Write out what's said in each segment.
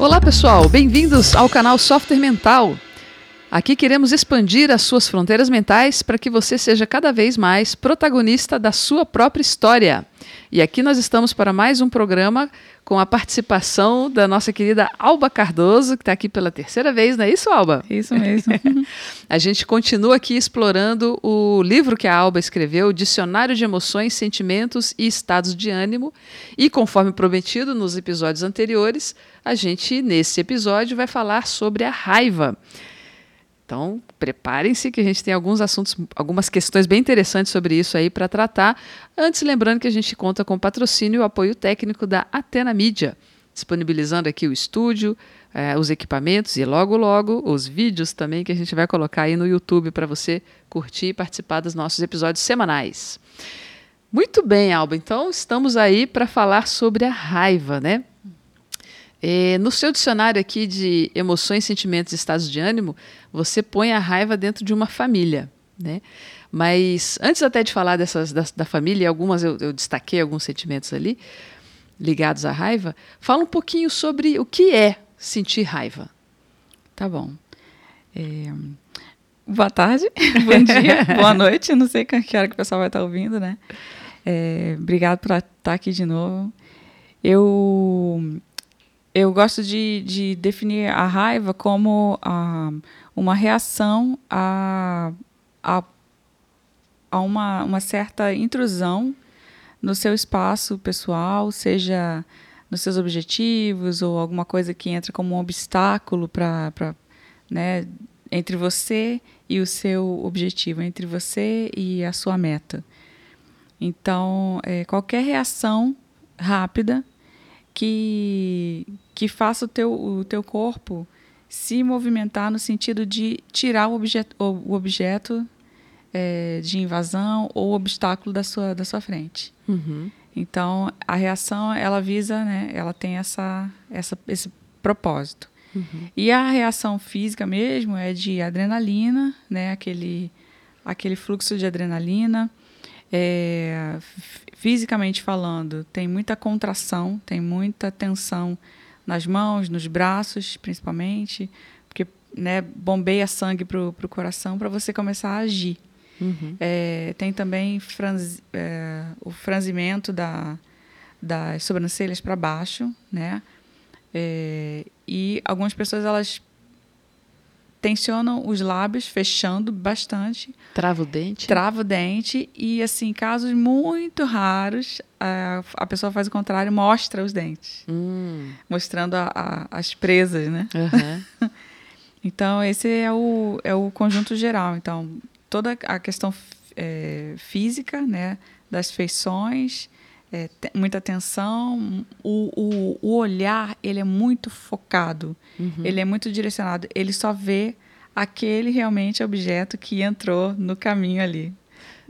Olá pessoal, bem-vindos ao canal Software Mental. Aqui queremos expandir as suas fronteiras mentais para que você seja cada vez mais protagonista da sua própria história. E aqui nós estamos para mais um programa com a participação da nossa querida Alba Cardoso, que está aqui pela terceira vez, não é isso, Alba? Isso mesmo. a gente continua aqui explorando o livro que a Alba escreveu, Dicionário de Emoções, Sentimentos e Estados de Ânimo. E conforme prometido nos episódios anteriores, a gente, nesse episódio, vai falar sobre a raiva. Então, preparem-se que a gente tem alguns assuntos, algumas questões bem interessantes sobre isso aí para tratar. Antes, lembrando que a gente conta com patrocínio e o apoio técnico da Atena Mídia, disponibilizando aqui o estúdio, eh, os equipamentos e logo, logo os vídeos também que a gente vai colocar aí no YouTube para você curtir e participar dos nossos episódios semanais. Muito bem, Alba. Então, estamos aí para falar sobre a raiva, né? É, no seu dicionário aqui de emoções, sentimentos e estados de ânimo, você põe a raiva dentro de uma família, né? Mas antes até de falar dessas da, da família, algumas eu, eu, destaquei alguns sentimentos ali ligados à raiva. Fala um pouquinho sobre o que é sentir raiva. Tá bom. É... Boa tarde, bom dia, boa noite. Não sei que hora que o pessoal vai estar ouvindo, né? É, obrigado por estar aqui de novo. Eu eu gosto de, de definir a raiva como uh, uma reação a, a, a uma, uma certa intrusão no seu espaço pessoal, seja nos seus objetivos ou alguma coisa que entra como um obstáculo para né, entre você e o seu objetivo, entre você e a sua meta. Então, é, qualquer reação rápida que, que faça o teu, o teu corpo se movimentar no sentido de tirar o objeto, o objeto é, de invasão ou obstáculo da sua, da sua frente. Uhum. Então, a reação, ela visa, né, ela tem essa, essa, esse propósito. Uhum. E a reação física mesmo é de adrenalina, né, aquele, aquele fluxo de adrenalina, é, fisicamente falando, tem muita contração, tem muita tensão nas mãos, nos braços, principalmente, porque né, bombeia sangue para o coração para você começar a agir. Uhum. É, tem também franz, é, o franzimento da, das sobrancelhas para baixo, né? É, e algumas pessoas elas tensionam os lábios, fechando bastante. Trava o dente. Trava o dente. E, assim, casos muito raros, a, a pessoa faz o contrário, mostra os dentes. Hum. Mostrando a, a, as presas, né? Uhum. então, esse é o, é o conjunto geral. Então, toda a questão é, física, né? Das feições, é, muita atenção, o, o, o, olhar ele é muito focado, uhum. ele é muito direcionado, ele só vê aquele realmente objeto que entrou no caminho ali.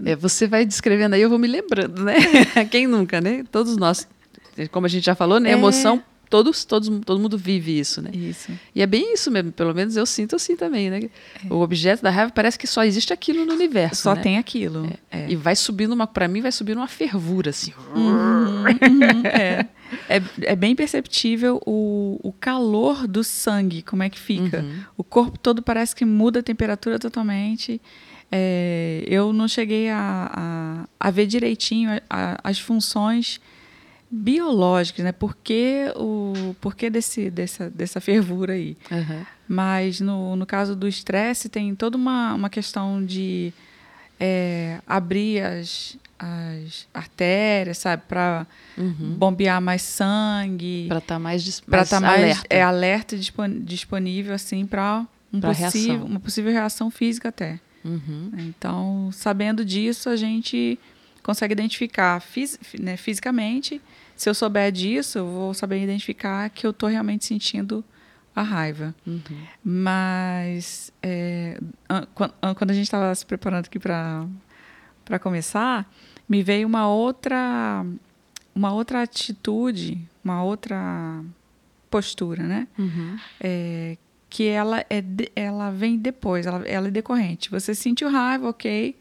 É, você vai descrevendo aí, eu vou me lembrando, né? Quem nunca, né? Todos nós, como a gente já falou, né? É. Emoção todos, todos, todo mundo vive isso, né? Isso. E é bem isso mesmo, pelo menos eu sinto assim também, né? É. O objeto da raiva parece que só existe aquilo no universo. Só né? tem aquilo. É. É. E vai subindo uma, para mim, vai subindo uma fervura, assim. Uhum, uhum, é. é. É bem perceptível o, o calor do sangue, como é que fica. Uhum. O corpo todo parece que muda a temperatura totalmente. É, eu não cheguei a, a, a ver direitinho a, as funções biológicas, né? Por que, o, por que desse, dessa, dessa fervura aí? Uhum. Mas no, no caso do estresse, tem toda uma, uma questão de é, abrir as, as artérias, sabe? Para uhum. bombear mais sangue. Para estar tá mais, mais, tá mais alerta. É alerta disponível, assim, para um possível, uma possível reação física até. Uhum. Então, sabendo disso, a gente consegue identificar fis, né, fisicamente. Se eu souber disso, eu vou saber identificar que eu estou realmente sentindo a raiva. Uhum. Mas é, quando a gente estava se preparando aqui para para começar, me veio uma outra uma outra atitude, uma outra postura, né? Uhum. É, que ela é de, ela vem depois, ela, ela é decorrente. Você sentiu raiva, ok,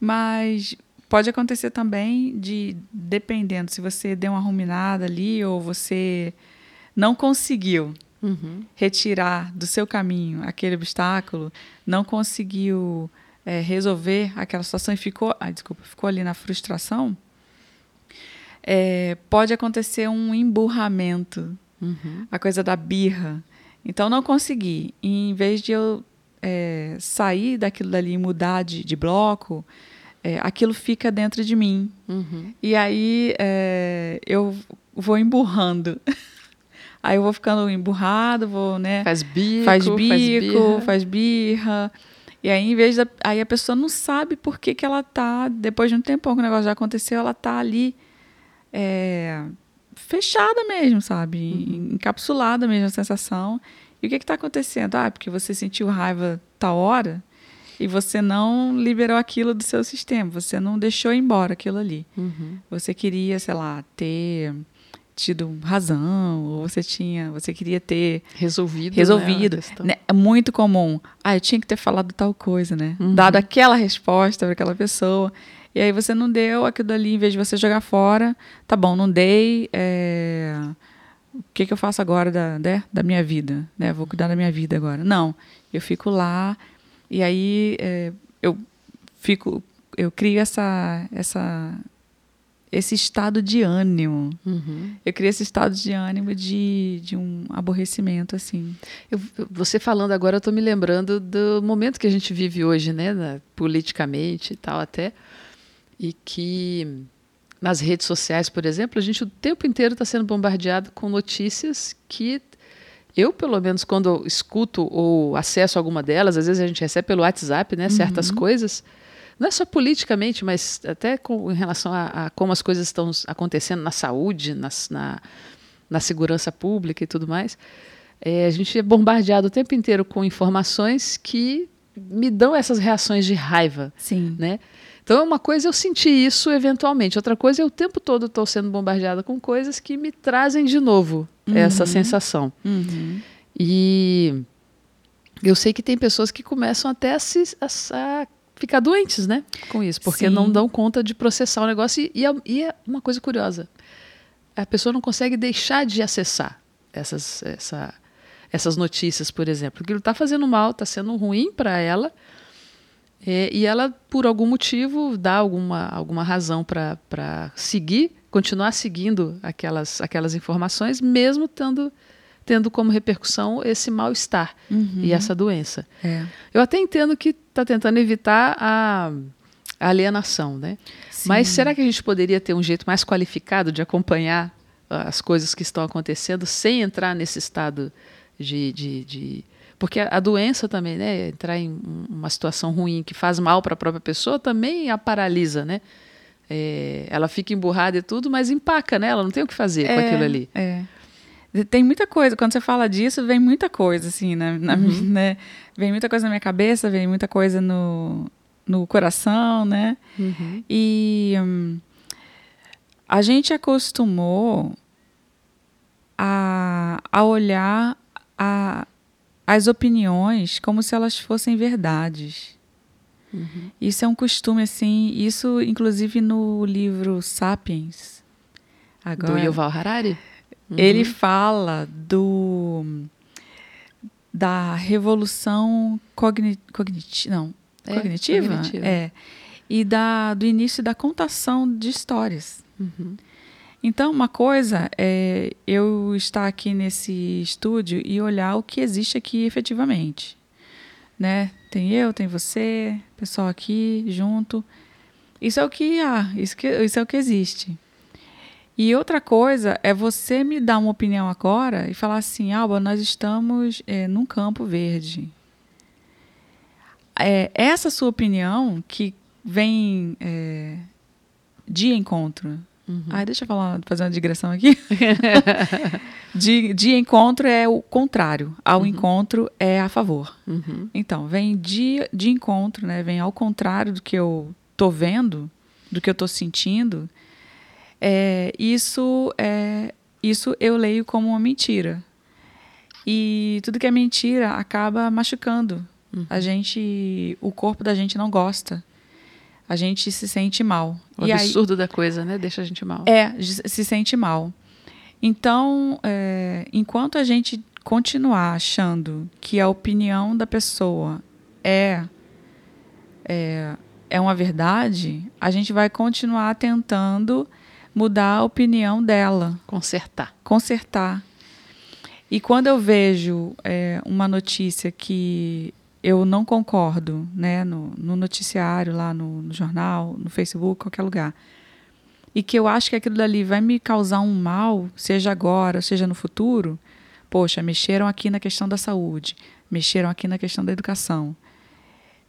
mas Pode acontecer também de, dependendo, se você deu uma ruminada ali ou você não conseguiu uhum. retirar do seu caminho aquele obstáculo, não conseguiu é, resolver aquela situação e ficou, ah, desculpa, ficou ali na frustração, é, pode acontecer um emburramento, uhum. a coisa da birra. Então, não consegui. E, em vez de eu é, sair daquilo dali e mudar de, de bloco, é, aquilo fica dentro de mim. Uhum. E aí é, eu vou emburrando. aí eu vou ficando emburrado, vou, né? Faz bico, faz bico, faz birra. Faz birra. E aí, em vez da. Aí a pessoa não sabe por que, que ela tá. Depois de um tempão que o negócio já aconteceu, ela tá ali. É, fechada mesmo, sabe? Uhum. Encapsulada mesmo a sensação. E o que está acontecendo? Ah, porque você sentiu raiva tal hora e você não liberou aquilo do seu sistema, você não deixou embora aquilo ali. Uhum. Você queria, sei lá, ter tido razão, ou você tinha, você queria ter resolvido. Resolvido. Né, né? É muito comum. Ah, eu tinha que ter falado tal coisa, né? Uhum. Dado aquela resposta para aquela pessoa. E aí você não deu aquilo ali, em vez de você jogar fora, tá bom, não dei. É... O que, que eu faço agora da, né, da minha vida? Né? Vou cuidar da minha vida agora. Não, eu fico lá e aí é, eu fico, eu crio essa, essa, esse estado de ânimo. Uhum. Eu crio esse estado de ânimo de, de um aborrecimento, assim. Eu, você falando agora, eu estou me lembrando do momento que a gente vive hoje, né? politicamente e tal até. E que nas redes sociais, por exemplo, a gente o tempo inteiro está sendo bombardeado com notícias que eu, pelo menos, quando escuto ou acesso alguma delas, às vezes a gente recebe pelo WhatsApp, né, certas uhum. coisas, não é só politicamente, mas até com, em relação a, a, como as coisas estão acontecendo na saúde, nas, na, na segurança pública e tudo mais. É, a gente é bombardeado o tempo inteiro com informações que me dão essas reações de raiva. Sim. Né? Então, uma coisa é eu senti isso eventualmente, outra coisa é o tempo todo estou sendo bombardeada com coisas que me trazem de novo uhum. essa sensação. Uhum. E eu sei que tem pessoas que começam até a, se, a, a ficar doentes, né, com isso, porque Sim. não dão conta de processar o negócio. E, e, é, e, é, uma coisa curiosa: a pessoa não consegue deixar de acessar essas, essa, essas notícias, por exemplo. Aquilo está fazendo mal, está sendo ruim para ela é, e ela, por algum motivo, dá alguma, alguma razão para seguir, continuar seguindo aquelas, aquelas informações, mesmo tendo, tendo como repercussão esse mal-estar uhum. e essa doença. É. Eu até entendo que está tentando evitar a, alienação, né? Mas será que a gente poderia ter um jeito mais qualificado de acompanhar as coisas que estão acontecendo sem entrar nesse estado de, de, de porque a, doença também, né, entrar em uma situação ruim que faz mal para a própria pessoa, também a paralisa, né? É, ela fica emburrada e tudo, mas empaca, né? Ela não tem o que fazer é, com aquilo ali. É. Tem muita coisa, quando você fala disso, vem muita coisa, assim, na, na uhum. né? Vem muita coisa na minha cabeça, vem muita coisa no, no coração, né? Uhum. E hum, a gente acostumou a, a olhar a, as opiniões como se elas fossem verdades. Uhum. Isso é um costume, assim, isso inclusive no livro Sapiens. Agora, do Yuval Harari? Uhum. Ele fala do da revolução cogni, cogniti, não, é, cognitiva, cognitiva, é, e da, do início da contação de histórias. Uhum. Então, uma coisa é eu estar aqui nesse estúdio e olhar o que existe aqui efetivamente. Né? Tem eu, tem você, pessoal aqui junto. Isso é o que há, isso, que, isso é o que existe. E outra coisa é você me dar uma opinião agora e falar assim, Alba, nós estamos é, num campo verde. É, essa sua opinião que vem é, de encontro Uhum. Ai, deixa eu falar, fazer uma digressão aqui. de, de encontro é o contrário, ao uhum. encontro é a favor. Uhum. Então, vem de, de encontro, né? Vem ao contrário do que eu tô vendo, do que eu tô sentindo. É, isso é isso eu leio como uma mentira. E tudo que é mentira acaba machucando. Uhum. A gente, o corpo da gente não gosta a gente se sente mal. O e absurdo aí, da coisa, né? Deixa a gente mal. É, se sente mal. Então, é, enquanto a gente continuar achando que a opinião da pessoa é, é, é uma verdade, a gente vai continuar tentando mudar a opinião dela. Consertar. Consertar. E quando eu vejo é, uma notícia que eu não concordo, né, no, no noticiário, lá no, no, jornal, no Facebook, qualquer lugar, e que eu acho que aquilo dali vai me causar um mal, seja agora, seja no futuro, poxa, mexeram aqui na questão da saúde, mexeram aqui na questão da educação.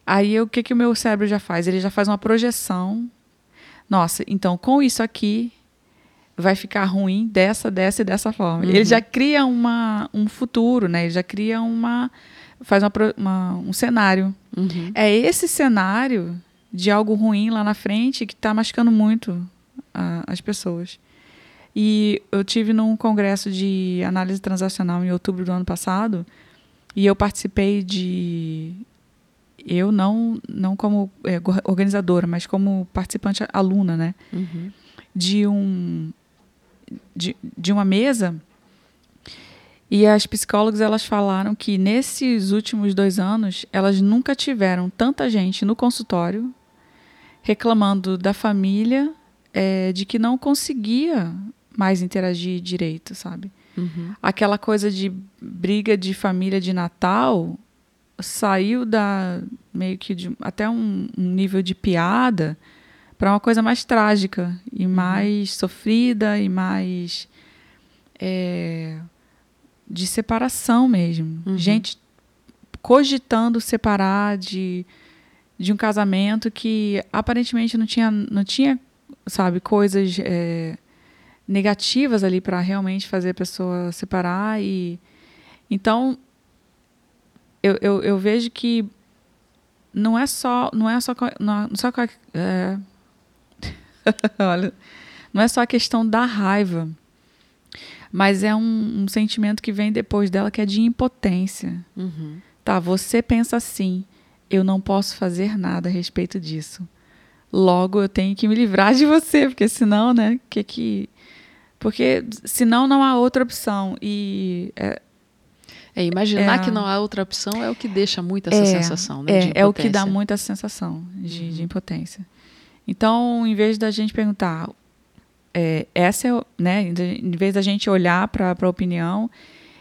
Aí o que, que o meu cérebro já faz? Ele já faz uma projeção. Nossa, então com isso aqui vai ficar ruim dessa, dessa e dessa forma. Uhum. Ele já cria uma, um futuro, né? Ele já cria uma. Faz uma, uma um cenário. Uhum. É esse cenário de algo ruim lá na frente que está machucando muito uh, as pessoas. E eu tive num congresso de análise transacional em outubro do ano passado e eu participei de eu não não como é, organizadora, mas como participante aluna, né? Uhum. De um de, de uma mesa e as psicólogas elas falaram que nesses últimos dois anos elas nunca tiveram tanta gente no consultório reclamando da família é, de que não conseguia mais interagir direito, sabe? Uhum. Aquela coisa de briga de família de Natal saiu da meio que de, até um, um nível de piada para uma coisa mais trágica e uhum. mais sofrida e mais é, de separação mesmo. Uhum. Gente cogitando separar de, de um casamento que aparentemente não tinha, não tinha sabe, coisas é, negativas ali para realmente fazer a pessoa separar e então eu, eu, eu vejo que não é só não é só não é só é, Olha, não é só a questão da raiva, mas é um, um, sentimento que vem depois dela que é de impotência. Uhum. Tá, você pensa assim, eu não posso fazer nada a respeito disso. Logo eu tenho que me livrar de você, porque senão, né, que que porque senão não há outra opção e é, é, imaginar é, que não há outra opção é o que deixa muito essa é, sensação, né? É, é o que dá muita sensação de, uhum. de impotência. Então, em vez da gente perguntar, é, essa é, né, em vez da gente olhar para a opinião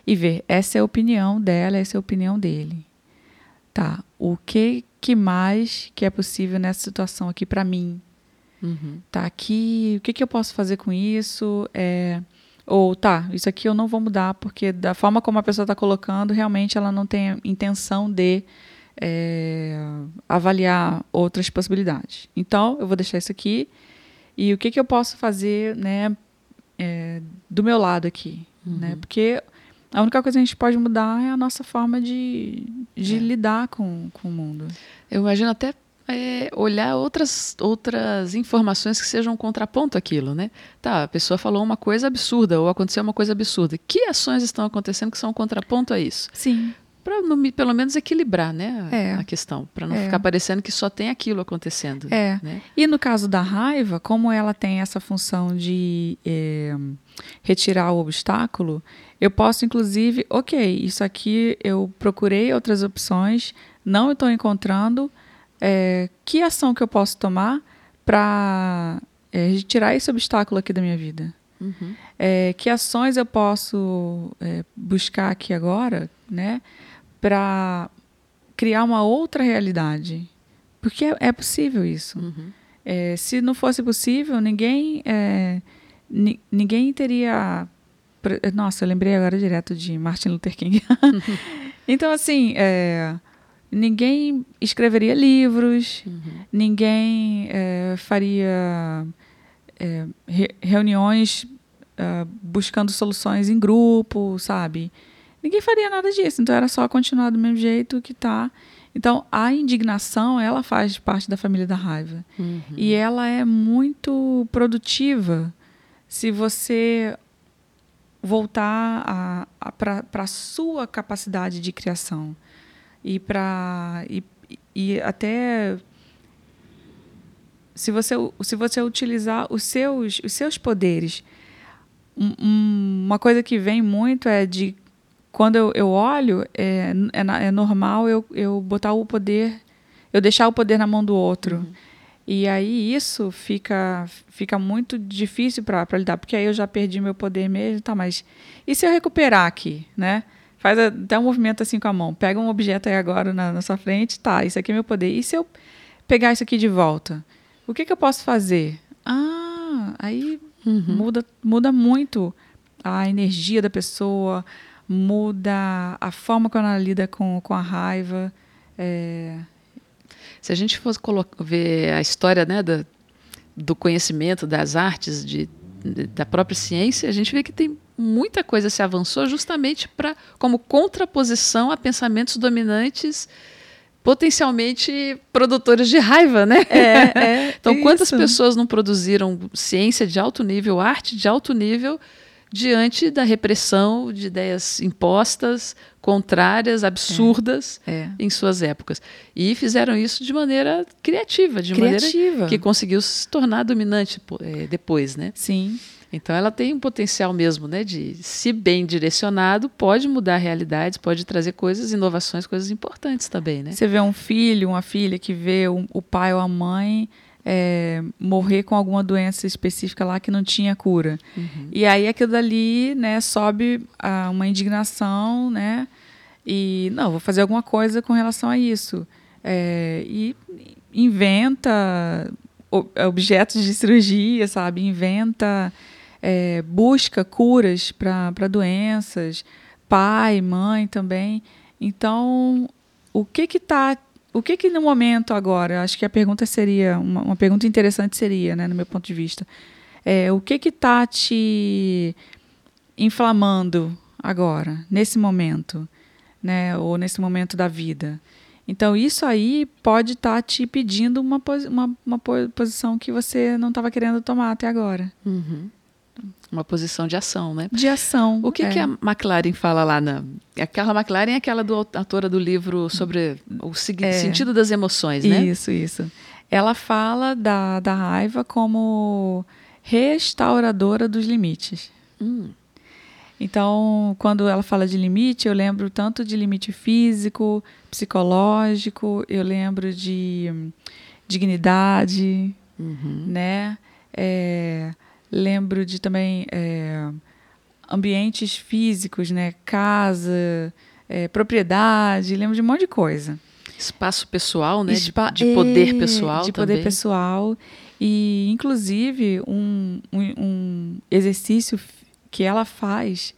e ver, essa é a opinião dela, essa é a opinião dele. Tá, o que, que mais que é possível nessa situação aqui para mim? Uhum. Tá, aqui, o que, que eu posso fazer com isso? É, ou, tá, isso aqui eu não vou mudar, porque da forma como a pessoa está colocando, realmente ela não tem intenção de é, avaliar outras possibilidades. Então, eu vou deixar isso aqui. E o que, que eu posso fazer né, é, do meu lado aqui? Né? Uhum. Né? Porque a única coisa que a gente pode mudar é a nossa forma de, de é. lidar com, com o mundo. Eu imagino até é, olhar outras, outras informações que sejam um contraponto àquilo, né? Tá, a pessoa falou uma coisa absurda ou aconteceu uma coisa absurda. Que ações estão acontecendo que são um contraponto a isso? Sim para pelo menos equilibrar né, a, é. a questão, para não é. ficar parecendo que só tem aquilo acontecendo. É. Né? E no caso da raiva, como ela tem essa função de é, retirar o obstáculo, eu posso, inclusive, ok, isso aqui eu procurei outras opções, não estou encontrando. É, que ação que eu posso tomar para é, retirar esse obstáculo aqui da minha vida? Uhum. É, que ações eu posso é, buscar aqui agora, né? Para criar uma outra realidade. Porque é, é possível isso. Uhum. É, se não fosse possível, ninguém, é, ninguém teria. Nossa, eu lembrei agora direto de Martin Luther King. então, assim, é, ninguém escreveria livros, uhum. ninguém é, faria é, re reuniões uh, buscando soluções em grupo, sabe? Ninguém faria nada disso. Então era só continuar do mesmo jeito que tá. Então a indignação, ela faz parte da família da raiva. Uhum. E ela é muito produtiva se você voltar a, a para a sua capacidade de criação e para e, e até se você se você utilizar os seus os seus poderes um, uma coisa que vem muito é de quando eu, eu olho, é, é, é, normal eu, eu botar o poder, eu deixar o poder na mão do outro. Uhum. E aí isso fica, fica muito difícil para lidar, porque aí eu já perdi meu poder mesmo, tá, mas e se eu recuperar aqui, né? Faz até um movimento assim com a mão. Pega um objeto aí agora na, na sua frente, tá, isso aqui é meu poder. E se eu pegar isso aqui de volta? O que, que eu posso fazer? Ah, aí uhum. muda, muda muito a energia da pessoa, muda a forma como ela lida com, com a raiva. É, se a gente fosse ver a história né, do, do conhecimento das artes, de, de, da própria ciência, a gente vê que tem muita coisa se avançou justamente para como contraposição a pensamentos dominantes potencialmente produtores de raiva, né? É, é, então, quantas pessoas não produziram ciência de alto nível, arte de alto nível, diante da repressão de ideias impostas, contrárias, absurdas é, é. em suas épocas. E fizeram isso de maneira criativa, de criativa. maneira que conseguiu se tornar dominante é, depois, né? Sim. Então ela tem um potencial mesmo, né, de se bem direcionado, pode mudar realidades, pode trazer coisas, inovações, coisas importantes também, né? Você vê um filho, uma filha que vê o, o pai ou a mãe é, morrer com alguma doença específica lá que não tinha cura. Uhum. E aí aquilo dali, né, sobe a uma indignação, né? E não, vou fazer alguma coisa com relação a isso. É, e inventa objetos de cirurgia, sabe? Inventa, é, busca curas para doenças, pai, mãe também. Então, o que que está o que que no momento agora, acho que a pergunta seria, uma, uma pergunta interessante seria, né, no meu ponto de vista, é, o que que está te inflamando agora, nesse momento, né, ou nesse momento da vida? Então, isso aí pode estar tá te pedindo uma, uma, uma posição que você não estava querendo tomar até agora. Uhum. Uma posição de ação, né? De ação. O que, é. que a McLaren fala lá na. Aquela McLaren é aquela do, autora do livro sobre o é. sentido das emoções, né? Isso, isso. Ela fala da, da raiva como restauradora dos limites. Hum. Então, quando ela fala de limite, eu lembro tanto de limite físico, psicológico, eu lembro de dignidade, uhum. né? É, Lembro de também é, ambientes físicos, né? Casa, é, propriedade, lembro de um monte de coisa. Espaço pessoal, né? Espa de, de, poder é, pessoal De também. poder pessoal. E, inclusive, um, um, um, exercício que ela faz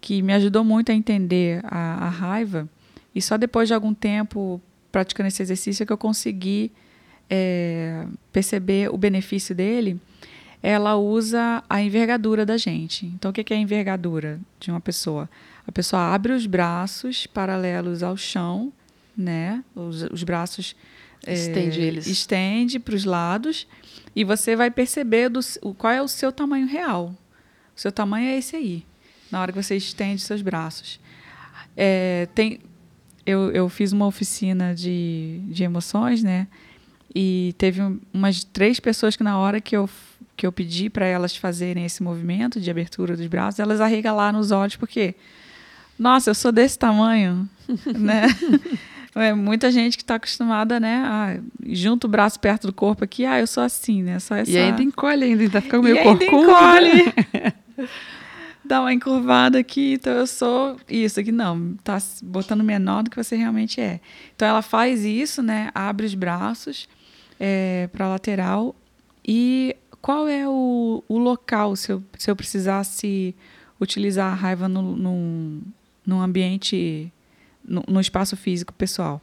que me ajudou muito a entender a, a raiva. E só depois de algum tempo praticando esse exercício é que eu consegui é, perceber o benefício dele ela usa a envergadura da gente. Então, o que é a envergadura de uma pessoa? A pessoa abre os braços paralelos ao chão, né? Os, os braços estende é, eles, estende para os lados e você vai perceber do, qual é o seu tamanho real. O seu tamanho é esse aí. Na hora que você estende seus braços, é, tem. Eu, eu fiz uma oficina de, de emoções, né? E teve umas três pessoas que na hora que eu que eu pedi para elas fazerem esse movimento de abertura dos braços, elas arregalaram os olhos, porque, nossa, eu sou desse tamanho, né? É muita gente que está acostumada, né? A, junta o braço perto do corpo aqui, ah, eu sou assim, né? Só essa... E ainda encolhe, ainda está ficando meio corcunda. encolhe. Dá uma encurvada aqui, então eu sou isso aqui. Não, tá botando menor do que você realmente é. Então ela faz isso, né? Abre os braços é, para a lateral e qual é o, o local, se eu, se eu precisasse utilizar a raiva no, no, no ambiente, no, no, espaço físico pessoal?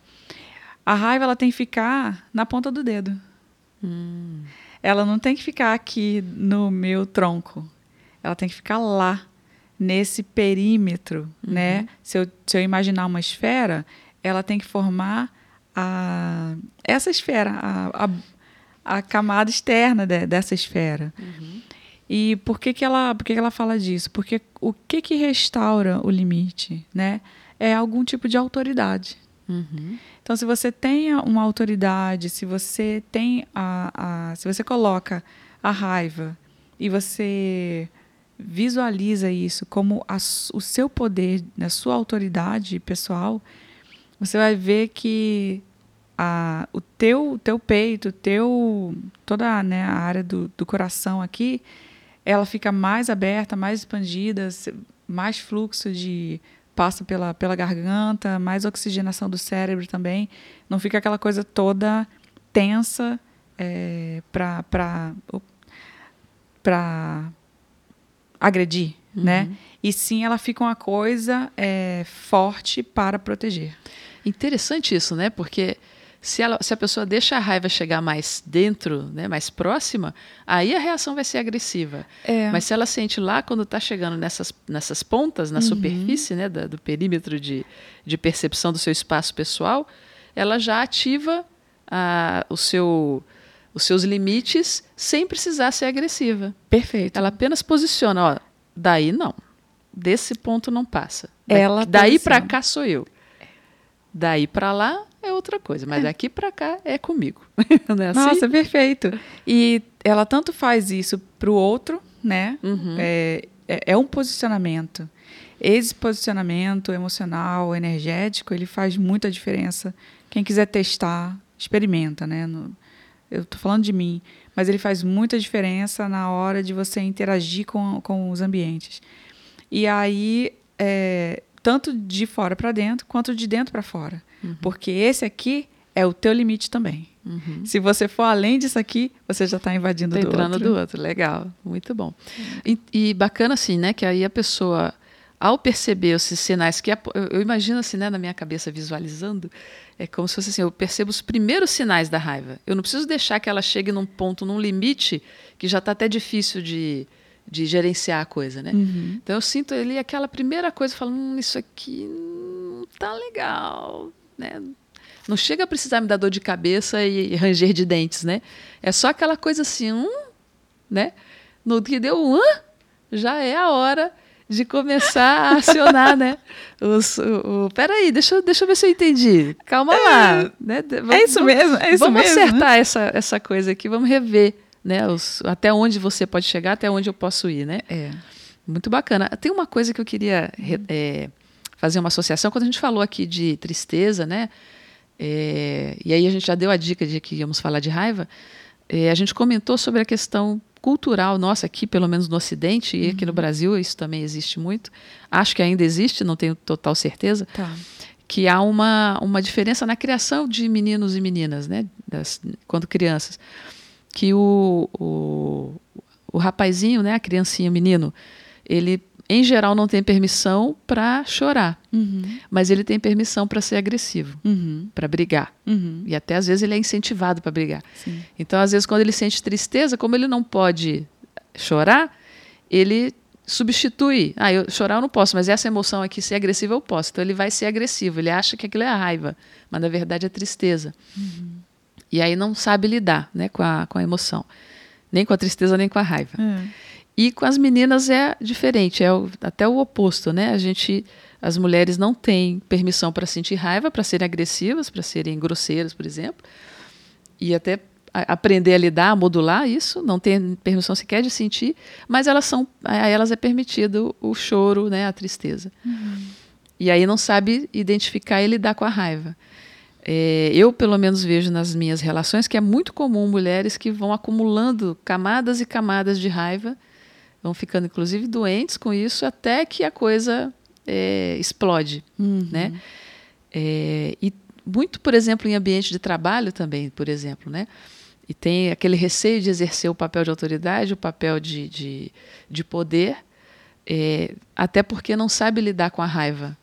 A raiva ela tem que ficar na ponta do dedo. Hum. Ela não tem que ficar aqui no meu tronco. Ela tem que ficar lá, nesse perímetro, uhum. né? Se eu, se eu imaginar uma esfera, ela tem que formar a, essa esfera, a, a, a camada externa de, dessa esfera. Uhum. E por que, que, ela, por que, que ela fala disso? Porque o que, que restaura o limite? Né? É algum tipo de autoridade. Uhum. Então, se você tem uma autoridade, se você tem a, a, se você coloca a raiva e você visualiza isso como a, o seu poder, a sua autoridade pessoal, você vai ver que a, o teu, teu peito, teu, toda né, a área do, do coração aqui, ela fica mais aberta, mais expandida, mais fluxo de passa pela, pela garganta, mais oxigenação do cérebro também. Não fica aquela coisa toda tensa é, para para agredir, uhum. né? E sim, ela fica uma coisa é, forte para proteger. Interessante isso, né? Porque se, ela, se a pessoa deixa a raiva chegar mais dentro, né, mais próxima, aí a reação vai ser agressiva. É. Mas se ela sente lá quando está chegando nessas, nessas pontas, na uhum. superfície né, da, do perímetro de, de percepção do seu espaço pessoal, ela já ativa a, o seu, os seus limites sem precisar ser agressiva. Perfeito. Ela apenas posiciona, ó, daí não. Desse ponto não passa. Ela daí para cá sou eu. Daí para lá é outra coisa, mas é. daqui para cá é comigo. Não é assim? Nossa, perfeito. E ela tanto faz isso para o outro, né? Uhum. É, é, é, um posicionamento. Esse posicionamento emocional, energético, ele faz muita diferença. Quem quiser testar, experimenta, né? No, eu estou falando de mim, mas ele faz muita diferença na hora de você interagir com, com os ambientes. E aí, é, tanto de fora para dentro, quanto de dentro para fora. Uhum. Porque esse aqui é o teu limite também. Uhum. Se você for além disso aqui, você já está invadindo tá do entrando outro. do outro. Legal, muito bom. E, e, bacana assim, né? Que aí a pessoa, ao perceber esses sinais, que eu, eu imagino assim, né, na minha cabeça visualizando, é como se fosse assim, eu percebo os primeiros sinais da raiva. Eu não preciso deixar que ela chegue num ponto, num limite que já está até difícil de, de gerenciar a coisa, né? Uhum. Então eu sinto ali aquela primeira coisa, falando, hum, isso aqui não tá legal, né? Não chega a precisar me dar dor de cabeça e, ranger de dentes, né? É só aquela coisa assim, hum, né? No que deu um, já é a hora de começar a acionar, né? Os, o, o, peraí, deixa, deixa eu ver se eu entendi. Calma é, lá. Né? Vamos, é isso mesmo, é isso vamos mesmo. acertar essa, essa coisa aqui, vamos rever, né? Os, até onde você pode chegar, até onde eu posso ir, né? É. Muito bacana. Tem uma coisa que eu queria é, fazer uma associação. Quando a gente falou aqui de tristeza, né? É, e aí a gente já deu a dica de que íamos falar de raiva. É, a gente comentou sobre a questão cultural nossa aqui, pelo menos no Ocidente, e aqui no uhum. Brasil isso também existe muito. Acho que ainda existe, não tenho total certeza. Tá. Que há uma, uma diferença na criação de meninos e meninas, né? Das, quando crianças. Que o, o, o rapazinho, né? A criancinha, o menino, ele em geral, não tem permissão para chorar, uhum. mas ele tem permissão para ser agressivo, uhum. para brigar. Uhum. E até às vezes ele é incentivado para brigar. Sim. Então, às vezes, quando ele sente tristeza, como ele não pode chorar, ele substitui. Ah, eu chorar eu não posso, mas essa emoção aqui, ser agressiva, eu posso. Então, ele vai ser agressivo. Ele acha que aquilo é a raiva, mas na verdade é tristeza. Uhum. E aí não sabe lidar né, com, a, com a emoção. Nem com a tristeza, nem com a raiva. É. E com as meninas é diferente, é o, até o oposto, né? A gente, as mulheres não têm permissão para sentir raiva, para serem agressivas, para serem grosseiras, por exemplo, e até a, aprender a lidar, a modular isso, não tem permissão sequer de sentir, mas elas são, a elas é permitido o choro, né, a tristeza. Uhum. E aí não sabe identificar e lidar com a raiva. É, eu, pelo menos, vejo nas minhas relações que é muito comum mulheres que vão acumulando camadas e camadas de raiva vão ficando inclusive doentes com isso até que a coisa é, explode, uhum. né? É, e muito, por exemplo, em ambiente de trabalho também, por exemplo, né? E tem aquele receio de exercer o papel de autoridade, o papel de, de, de poder, é, até porque não sabe lidar com a raiva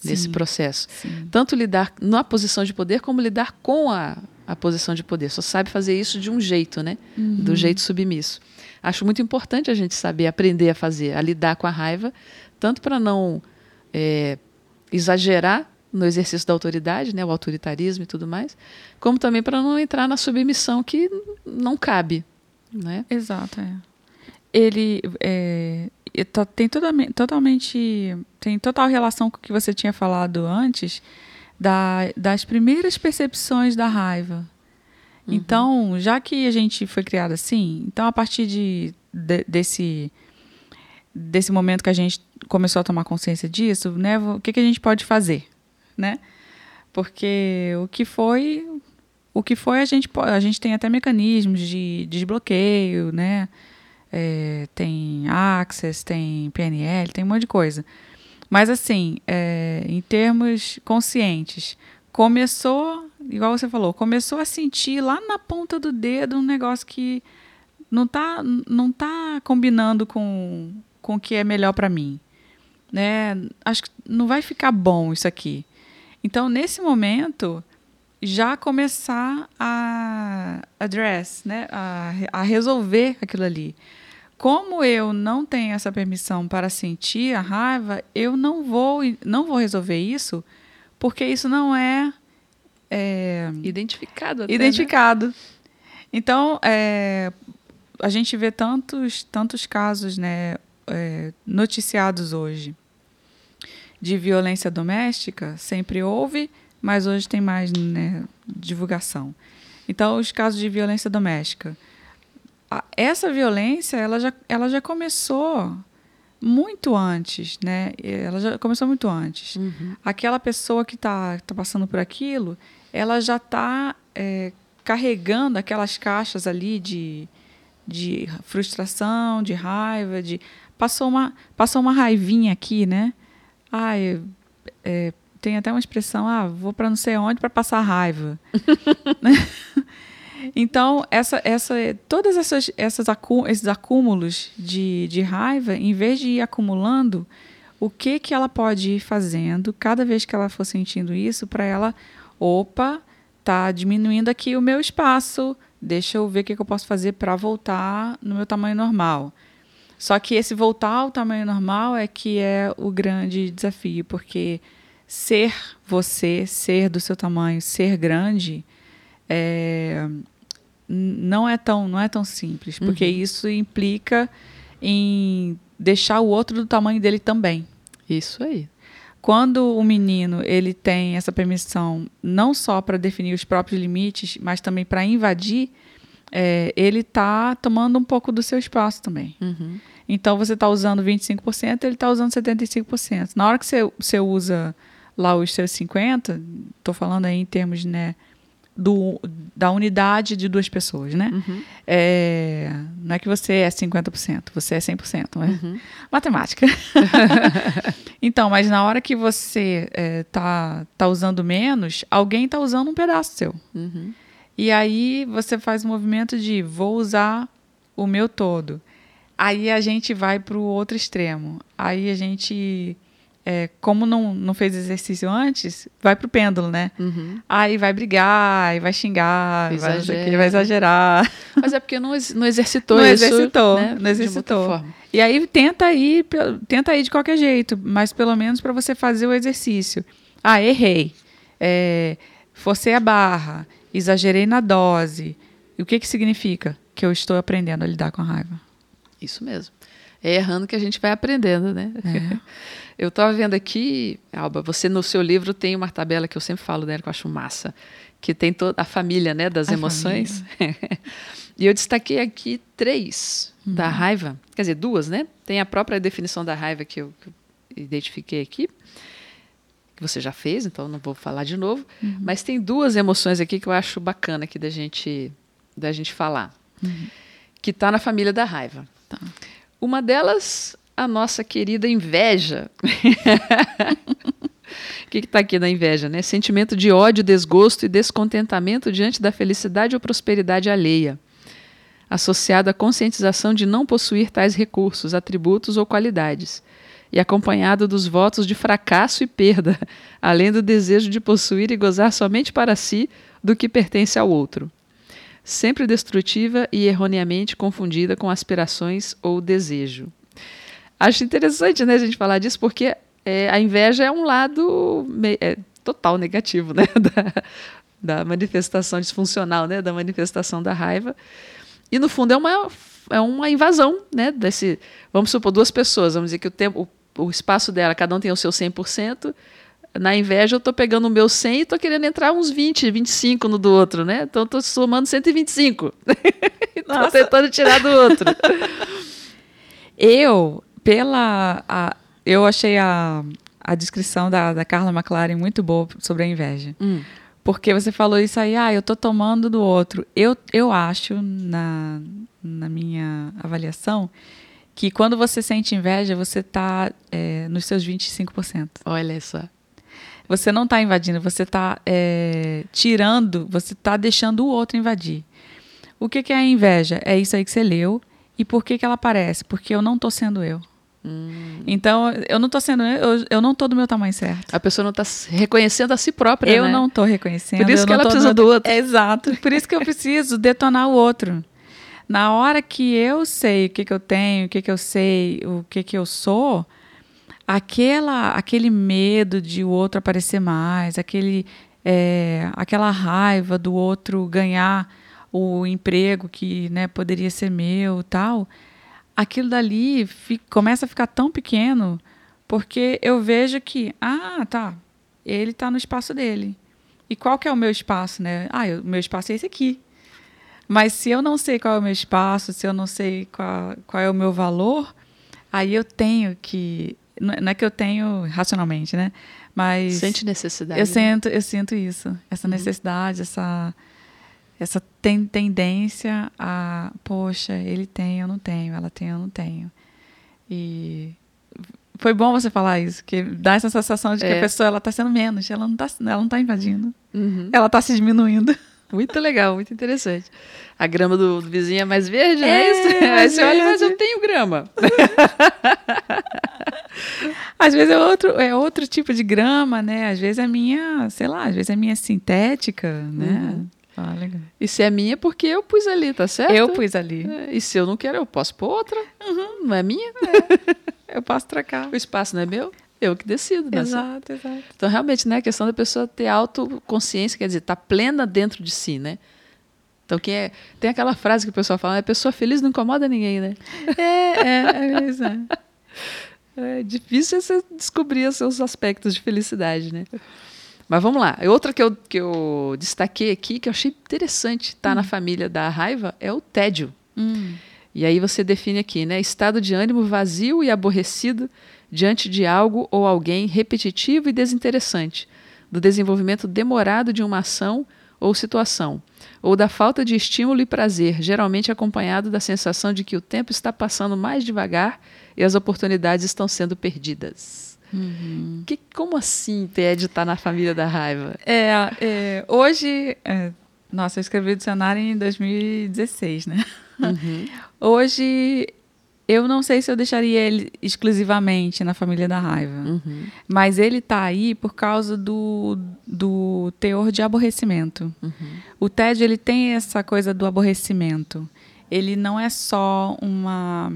sim, nesse processo. Sim. Tanto lidar na posição de poder, como lidar com a, a posição de poder. Só sabe fazer isso de um jeito, né? Uhum. Do jeito submisso acho muito importante a gente saber aprender a fazer, a lidar com a raiva, tanto para não é, exagerar no exercício da autoridade, né, o autoritarismo e tudo mais, como também para não entrar na submissão que não cabe, né? Exato. É. Ele é, tem totalmente, totalmente tem total relação com o que você tinha falado antes da, das primeiras percepções da raiva, Uhum. Então, já que a gente foi criado assim, então a partir de, de desse desse momento que a gente começou a tomar consciência disso, né? O que, que a gente pode fazer, né? Porque o que foi, o que foi a gente a gente tem até mecanismos de desbloqueio, né? É, tem Access, tem PNL, tem um monte de coisa. Mas assim, é, em termos conscientes, começou, igual você falou, começou a sentir lá na ponta do dedo um negócio que não tá, não tá combinando com, com o que é melhor para mim. Né? Acho que não vai ficar bom isso aqui. Então, nesse momento, já começar a address, né? a, a resolver aquilo ali. Como eu não tenho essa permissão para sentir a raiva, eu não vou, não vou resolver isso porque isso não é, é identificado. Até, né? identificado. Né? Então, é, a gente vê tantos, tantos casos né, é, noticiados hoje de violência doméstica, sempre houve, mas hoje tem mais né, divulgação. Então, os casos de violência doméstica. Essa violência, ela já, ela já começou muito antes, né? Ela já começou muito antes. Uhum. Aquela pessoa que está tá passando por aquilo, ela já está é, carregando aquelas caixas ali de, de frustração, de raiva, de passou uma passou uma raivinha aqui, né? Ah, é, tem até uma expressão, ah, vou para não sei onde para passar raiva. Então, essa, essa, todas essas, essas esses acúmulos de, de raiva, em vez de ir acumulando, o que, que ela pode ir fazendo cada vez que ela for sentindo isso para ela, opa, tá diminuindo aqui o meu espaço, deixa eu ver o que, que eu posso fazer para voltar no meu tamanho normal. Só que esse voltar ao tamanho normal é que é o grande desafio, porque ser você, ser do seu tamanho, ser grande, é, não é tão não é tão simples, porque uhum. isso implica em deixar o outro do tamanho dele também. Isso aí. Quando o menino ele tem essa permissão não só para definir os próprios limites, mas também para invadir, é, ele está tomando um pouco do seu espaço também. Uhum. Então você está usando 25%, ele está usando 75%. Na hora que você, você usa lá os seus 50%, estou falando aí em termos né, do, da unidade de duas pessoas, né? Uhum. É, não é que você é 50%, você é 100%, não é? Uhum. Matemática. então, mas na hora que você é, tá, tá usando menos, alguém tá usando um pedaço seu. Uhum. E aí você faz o movimento de vou usar o meu todo. Aí a gente vai para o outro extremo. Aí a gente é, como não, não fez exercício antes, vai pro pêndulo, né? Uhum. Aí vai brigar, aí vai xingar, vai, aqui, vai, exagerar. Mas é porque não, não exercitou não isso. Exercitou, né? Não exercitou. E aí tenta ir, tenta ir de qualquer jeito, mas pelo menos para você fazer o exercício. Ah, errei. É, forcei a barra, exagerei na dose. E o que, que significa? Que eu estou aprendendo a lidar com a raiva. Isso mesmo. É errando que a gente vai aprendendo, né? É. Eu estava vendo aqui, Alba, você no seu livro tem uma tabela que eu sempre falo dela, que eu acho massa, que tem toda a família né, das a emoções. e eu destaquei aqui três uhum. da raiva, quer dizer, duas, né? Tem a própria definição da raiva que eu, que eu identifiquei aqui, que você já fez, então não vou falar de novo. Uhum. Mas tem duas emoções aqui que eu acho bacana aqui da gente, da gente falar, uhum. que está na família da raiva. Tá. Uma delas a nossa querida inveja. O que está aqui na inveja? Né? Sentimento de ódio, desgosto e descontentamento diante da felicidade ou prosperidade alheia, associado à conscientização de não possuir tais recursos, atributos ou qualidades, e acompanhado dos votos de fracasso e perda, além do desejo de possuir e gozar somente para si do que pertence ao outro. Sempre destrutiva e erroneamente confundida com aspirações ou desejo. Acho interessante né, a gente falar disso, porque é, a inveja é um lado é, total negativo né, da, da manifestação disfuncional, né, da manifestação da raiva. E, no fundo, é uma, é uma invasão né, desse. Vamos supor, duas pessoas, vamos dizer que o, tempo, o, o espaço dela, cada um tem o seu 100%. Na inveja, eu estou pegando o meu 100 e estou querendo entrar uns 20, 25 no do outro, né? Então, estou somando 125. Estou tentando tirar do outro. Eu pela. A, eu achei a, a descrição da, da Carla McLaren muito boa sobre a inveja. Hum. Porque você falou isso aí, ah, eu tô tomando do outro. Eu, eu acho, na, na minha avaliação, que quando você sente inveja, você tá é, nos seus 25%. Olha só. Você não está invadindo, você está é, tirando, você está deixando o outro invadir. O que, que é a inveja? É isso aí que você leu. E por que, que ela aparece? Porque eu não estou sendo eu. Hum. Então, eu não estou sendo eu, eu não estou do meu tamanho certo. A pessoa não está reconhecendo a si própria, Eu né? não estou reconhecendo. Por isso eu que ela precisa do outro. Exato. Por isso que eu preciso detonar o outro. Na hora que eu sei o que, que eu tenho, o que, que eu sei, o que, que eu sou, aquela, aquele medo de o outro aparecer mais, aquele, é, aquela raiva do outro ganhar o emprego que né, poderia ser meu tal, aquilo dali fi- começa a ficar tão pequeno porque eu vejo que, ah, tá, ele está no espaço dele. E qual que é o meu espaço, né? Ah, o meu espaço é esse aqui. Mas se eu não sei qual é o meu espaço, se eu não sei qual, qual é o meu valor, aí eu tenho que. Não é não é que eu tenho racionalmente, né? Mas Sente necessidade. eu né? sinto, eu sinto isso, essa necessidade, essa essa ten- tendência a, poxa, ele tem, eu não tenho, ela tem, eu não tenho. E foi bom você falar isso, que dá essa sensação de que É. a pessoa ela está sendo menos, ela não está ela não tá invadindo, Uhum. ela está se diminuindo. Muito legal, muito interessante. A grama do, do vizinho é mais verde, né? É, Isso. Aí você olha, mas verde. eu tenho grama. Às vezes é outro, é outro tipo de grama, né? Às vezes é minha, sei lá, às vezes é minha sintética, né? Uhum. Ah, legal. E se é minha, é porque eu pus ali, tá certo? Eu pus ali. É, E se eu não quero, eu posso pôr outra. Uhum. Não é minha? Eu posso trocar. O espaço não é meu? Eu que decido, né? Exato, exato. Então, realmente, né, a questão da pessoa ter autoconsciência, quer dizer, tá plena dentro de si, né? Então, quem é, tem aquela frase que o pessoal fala, a pessoa feliz não incomoda ninguém, né? É, é, é mesmo. é. Difícil você descobrir os seus aspectos de felicidade, né? Mas vamos lá. Outra que eu, que eu destaquei aqui, que eu achei interessante estar na família da raiva, é o tédio. Hum. E aí você define aqui, né? Estado de ânimo vazio e aborrecido diante de algo ou alguém repetitivo e desinteressante, do desenvolvimento demorado de uma ação ou situação, ou da falta de estímulo e prazer, geralmente acompanhado da sensação de que o tempo está passando mais devagar e as oportunidades estão sendo perdidas. Uhum. Que, como assim tédio está na família da raiva? É, é, hoje, é, nossa, eu escrevi o dicionário em 2016, né? Uhum. Hoje, eu não sei se eu deixaria ele exclusivamente na família da raiva. Uhum. Mas ele tá aí por causa do, do teor de aborrecimento. Uhum. O tédio, ele tem essa coisa do aborrecimento. Ele não é só uma...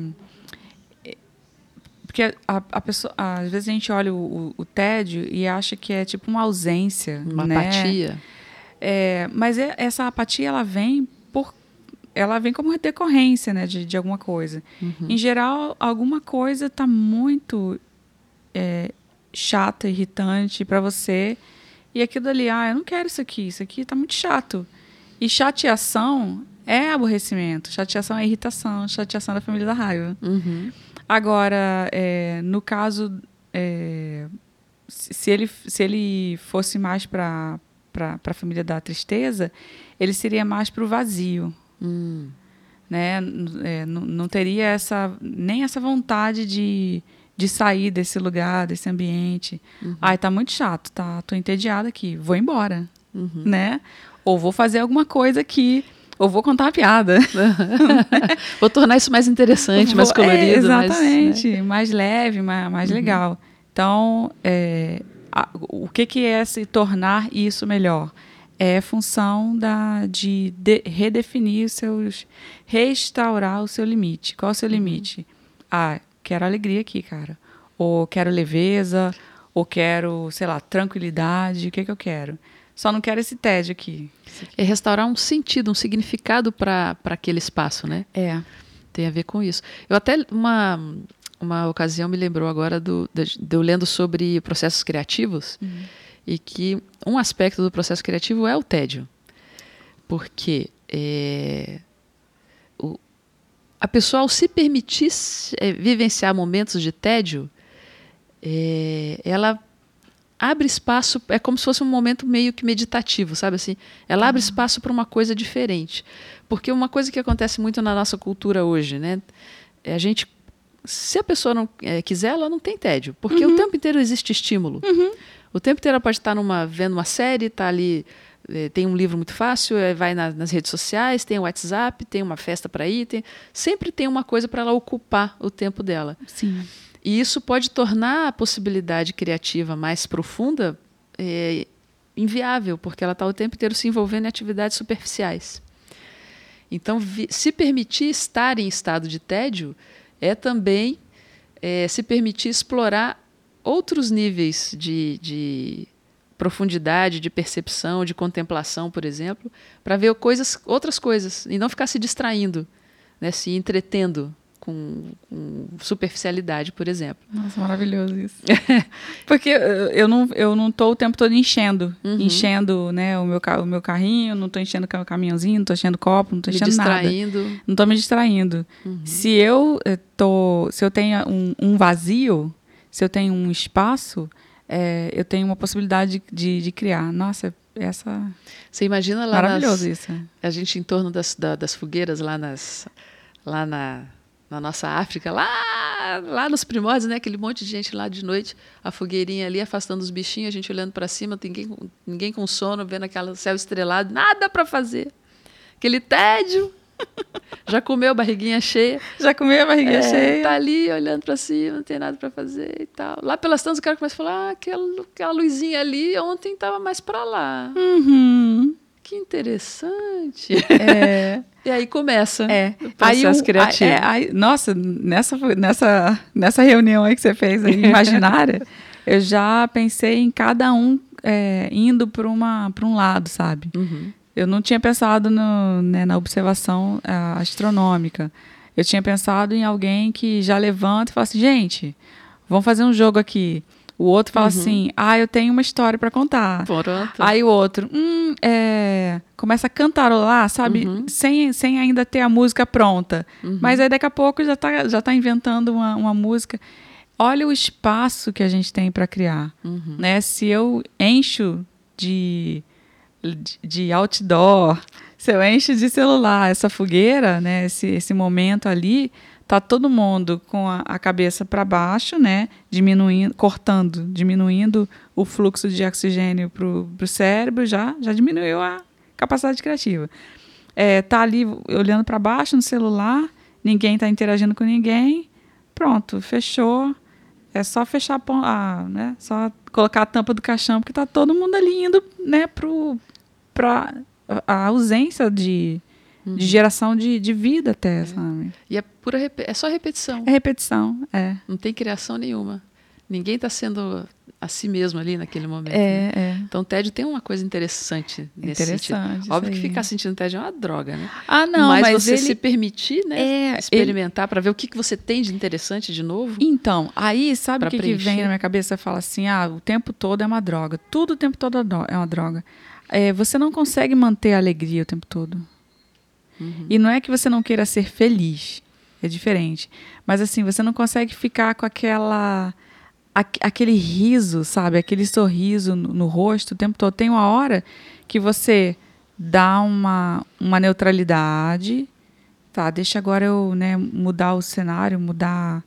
Porque a, a pessoa, às vezes a gente olha o, o, o tédio e acha que é tipo uma ausência, Uma né? apatia. É, mas é- essa apatia ela vem por ela vem como decorrência né, de, de alguma coisa. Uhum. Em geral, alguma coisa está muito é, chata, irritante para você. E aquilo ali, ah, eu não quero isso aqui, isso aqui está muito chato. E chateação é aborrecimento, chateação é irritação, chateação é da família da raiva. Uhum. Agora, é, no caso, é, se, se ele, se ele fosse mais para a família da tristeza, ele seria mais para o vazio. Hum. Né? É, não- não teria essa, nem essa vontade de, de sair desse lugar, desse ambiente. Ai, tá muito chato, tá? Tô entediada aqui, vou embora, Uhum. né? Ou vou fazer alguma coisa aqui, ou vou contar uma piada. Vou tornar isso mais interessante, mais Vou- colorido. É, mais, né? exatamente. Mais leve, mais, mais legal. Então, é, a- o que, que é se tornar isso melhor? É função da, de, de- redefinir os seus. restaurar o seu limite. Qual é o seu limite? Ah, quero alegria aqui, cara. Ou quero leveza, ou quero, sei lá, tranquilidade. O que, que eu quero? Só não quero esse tédio aqui. É restaurar um sentido, um significado para aquele espaço, né? É. Tem a ver com isso. Eu até, uma, uma ocasião me lembrou agora do, de, de eu lendo sobre processos criativos e que um aspecto do processo criativo é o tédio. Porque é, o- a pessoa, ao se permitir é, vivenciar momentos de tédio, é, ela abre espaço, é como se fosse um momento meio que meditativo, sabe assim? Ela abre espaço para uma coisa diferente. Porque uma coisa que acontece muito na nossa cultura hoje, né? É a gente se a pessoa não é, quiser, ela não tem tédio, porque uhum. o tempo inteiro existe estímulo. Uhum. O tempo inteiro ela pode estar numa, vendo uma série, está ali, é, tem um livro muito fácil, é, vai na, nas redes sociais, tem o WhatsApp, tem uma festa para ir, tem, sempre tem uma coisa para ela ocupar o tempo dela. Sim. E isso pode tornar a possibilidade criativa mais profunda é, inviável, porque ela está o tempo inteiro se envolvendo em atividades superficiais. Então, se permitir estar em estado de tédio é também é, se permitir explorar outros níveis de, de profundidade, de percepção, de contemplação, por exemplo, para ver coisas, outras coisas e não ficar se distraindo, né, se entretendo com, com, superficialidade, por exemplo. Nossa, maravilhoso isso. Porque eu não, eu não tô o tempo todo enchendo, uhum. enchendo, né, o meu, o meu carrinho, não estou enchendo o caminhãozinho, não estou enchendo copo, não estou enchendo distraindo. nada. Não estou me distraindo. Uhum. Se eu eh, tô, se eu tenho um, um, vazio, se eu tenho um espaço, é, eu tenho uma possibilidade de, de, criar. Nossa, essa. Você imagina lá Maravilhoso nas, isso. A gente em torno das, da, das fogueiras lá nas lá na na nossa África, lá, lá nos primórdios, né? Aquele monte de gente lá de noite, a fogueirinha ali, afastando os bichinhos, a gente olhando para cima, ninguém, ninguém com sono, vendo aquele céu estrelado, nada para fazer. Aquele tédio. Já comeu barriguinha cheia. Já comeu a barriguinha é, cheia. Tá ali olhando para cima, não tem nada para fazer e tal. Lá pelas tantas o cara começa a falar: ah, aquela, aquela luzinha ali ontem tava mais para lá. Uhum. Que interessante. É. E aí começa é. o processo aí, criativo. É, aí, nossa, nessa, nessa, nessa reunião aí que você fez aí, imaginária, eu já pensei em cada um é, indo para um lado, sabe? Uhum. Eu não tinha pensado no, né, na observação uh, astronômica. Eu tinha pensado em alguém que já levanta e fala assim, gente, vamos fazer um jogo aqui. O outro fala uhum. assim: Ah, eu tenho uma história para contar. Pronto. Aí o outro, hum, é... começa a cantarolar, sabe? Uhum. Sem, sem ainda ter a música pronta. Uhum. Mas aí daqui a pouco já tá, já tá inventando uma, uma música. Olha o espaço que a gente tem para criar. Uhum. Né? Se eu encho de, de, outdoor, se eu encho de celular essa fogueira, né? esse, esse momento ali tá todo mundo com a, a cabeça para baixo, né, diminuindo, cortando, diminuindo o fluxo de oxigênio para o cérebro, já, já diminuiu a capacidade criativa. É, tá ali olhando para baixo no celular, ninguém está interagindo com ninguém, pronto, fechou. É só fechar a, né, só colocar a tampa do caixão, porque tá todo mundo ali indo, né, para a ausência de uhum. de geração de, de vida até, é. sabe? E é pura é só repetição. É repetição, é. Não tem criação nenhuma. Ninguém está sendo a si mesmo ali naquele momento. É, né? é. Então, o tédio tem uma coisa interessante nesse interessante, sentido. Óbvio que ficar sentindo tédio é uma droga, né? Ah, não, mas, mas você ele... se permitir, né? É, experimentar ele... para ver o que, que você tem de interessante de novo. Então, aí sabe o que, que, vem na minha cabeça? Fala assim, ah, o tempo todo é uma droga. Tudo o tempo todo é uma droga. É, você não consegue manter a alegria o tempo todo. Uhum. E não é que você não queira ser feliz, é diferente. Mas assim, você não consegue ficar com aquela aquele riso, sabe? Aquele sorriso no, no, rosto o tempo todo. Tem uma hora que você dá uma, uma neutralidade. Tá, deixa agora eu né, mudar o cenário, mudar.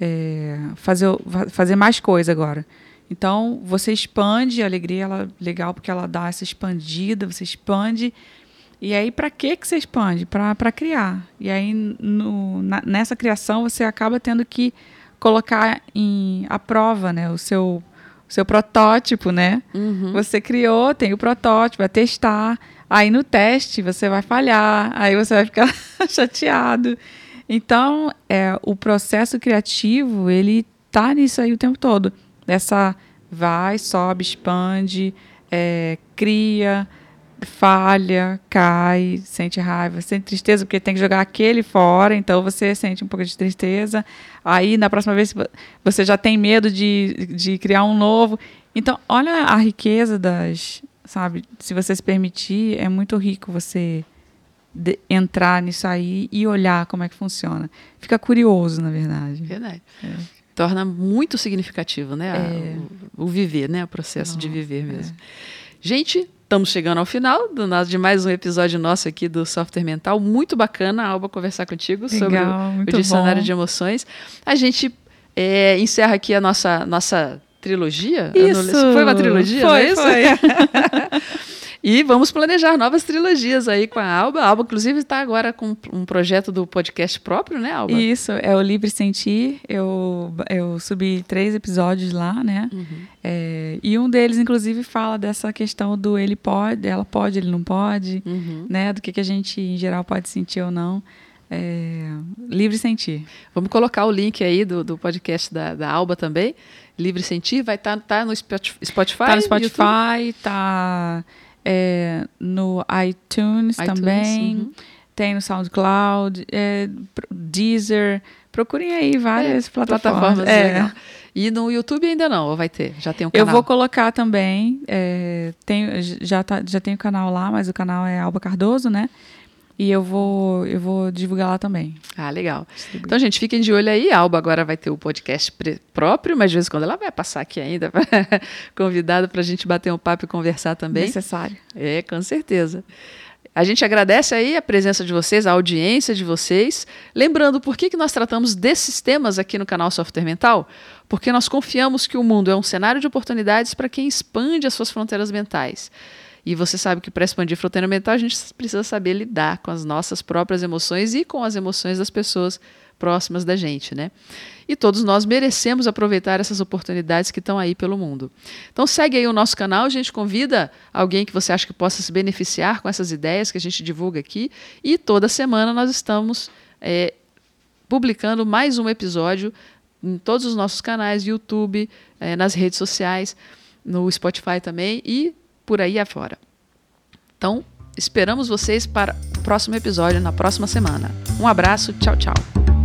É, fazer, fazer mais coisa agora. Então, você expande a alegria, ela é legal porque ela dá essa expandida, você expande e aí, para que que você expande? Para criar. E aí, no, na, nessa criação, você acaba tendo que colocar em a prova, né? O seu, o seu protótipo, né? Uhum. Você criou, tem o protótipo, vai testar. Aí, no teste, você vai falhar. Aí, você vai ficar chateado. Então, é, o processo criativo, ele tá nisso aí o tempo todo. Essa vai, sobe, expande, é, cria falha, cai, sente raiva, sente tristeza porque tem que jogar aquele fora, então você sente um pouco de tristeza. Aí na próxima vez você já tem medo de, de criar um novo. Então, olha a riqueza das, sabe? Se você se permitir, é muito rico você de, entrar nisso aí e olhar como é que funciona. Fica curioso, na verdade. Verdade. É. Torna muito significativo, né? É. O, o, viver, né? O processo Não, de viver mesmo. É. Gente, estamos chegando ao final do, de mais um episódio nosso aqui do Software Mental. Muito bacana, Alba, conversar contigo Legal, sobre o, o dicionário bom. de emoções. A gente é, encerra aqui a nossa, nossa trilogia. Isso. Foi uma trilogia, foi, não é isso? Foi. E vamos planejar novas trilogias aí com a Alba. A Alba, inclusive, está agora com um projeto do podcast próprio, né, Alba? Isso, é o Livre Sentir. Eu, eu subi três episódios lá, né? Uhum. É, e um deles, inclusive, fala dessa questão do ele pode, ela pode, ele não pode, uhum. né? Do que, que a gente, em geral, pode sentir ou não. É, livre Sentir. Vamos colocar o link aí do, do podcast da, da Alba também. Livre Sentir vai estar tá, tá no Spotify? Está no Spotify, está é, no iTunes, iTunes também. Uhum. Tem no SoundCloud, é, Deezer. Procurem aí várias é, plataformas. plataformas é. E no YouTube ainda não, ou vai ter? Já tem um canal? Eu vou colocar também. É, tem, já, tá, já tem o canal lá, mas o canal é Alba Cardoso, né? E eu vou, eu vou divulgar lá também. Ah, legal. Então, gente, fiquem de olho aí. A Alba agora vai ter o podcast próprio, mas de vez em quando ela vai passar aqui ainda, convidada para a gente bater um papo e conversar também. Necessário. É, com certeza. A gente agradece aí a presença de vocês, a audiência de vocês. Lembrando, por que, que nós tratamos desses temas aqui no canal Software Mental? Porque nós confiamos que o mundo é um cenário de oportunidades para quem expande as suas fronteiras mentais. E você sabe que para expandir fronteira mental, a gente precisa saber lidar com as nossas próprias emoções e com as emoções das pessoas próximas da gente, né? E todos nós merecemos aproveitar essas oportunidades que estão aí pelo mundo. Então segue aí o nosso canal, a gente convida alguém que você acha que possa se beneficiar com essas ideias que a gente divulga aqui. E toda semana nós estamos é, publicando mais um episódio em todos os nossos canais, YouTube, é, nas redes sociais, no Spotify também e por aí afora. Então, esperamos vocês para o próximo episódio na próxima semana. Um abraço, tchau, tchau.